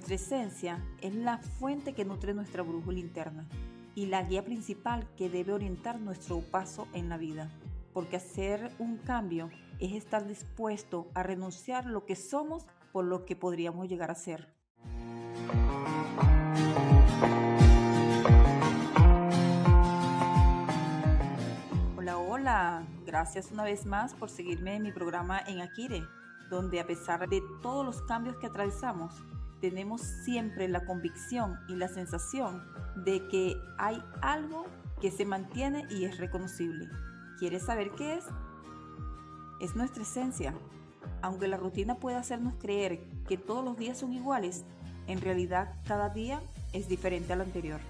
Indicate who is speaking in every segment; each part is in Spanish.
Speaker 1: Nuestra esencia es la fuente que nutre nuestra brújula interna y la guía principal que debe orientar nuestro paso en la vida. Porque hacer un cambio es estar dispuesto a renunciar lo que somos por lo que podríamos llegar a ser. Hola, hola. Gracias una vez más por seguirme en mi programa en Akire, donde a pesar de todos los cambios que atravesamos, tenemos siempre la convicción y la sensación de que hay algo que se mantiene y es reconocible. ¿Quieres saber qué es? Es nuestra esencia. Aunque la rutina pueda hacernos creer que todos los días son iguales, en realidad cada día es diferente al anterior.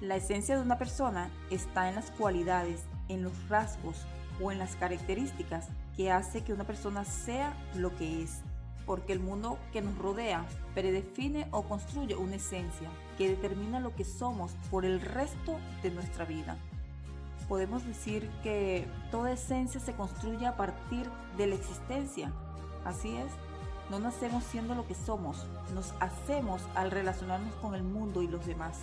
Speaker 1: La esencia de una persona está en las cualidades, en los rasgos o en las características que hace que una persona sea lo que es porque el mundo que nos rodea predefine o construye una esencia que determina lo que somos por el resto de nuestra vida. Podemos decir que toda esencia se construye a partir de la existencia. Así es, no nacemos siendo lo que somos, nos hacemos al relacionarnos con el mundo y los demás.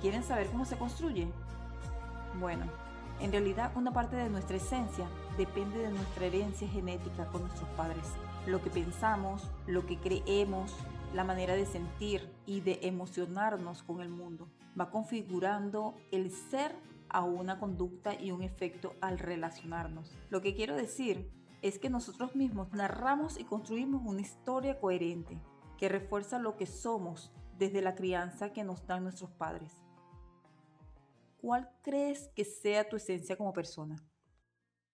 Speaker 1: ¿Quieren saber cómo se construye? Bueno, en realidad una parte de nuestra esencia depende de nuestra herencia genética con nuestros padres lo que pensamos, lo que creemos, la manera de sentir y de emocionarnos con el mundo. Va configurando el ser a una conducta y un efecto al relacionarnos. Lo que quiero decir es que nosotros mismos narramos y construimos una historia coherente que refuerza lo que somos desde la crianza que nos dan nuestros padres. ¿Cuál crees que sea tu esencia como persona?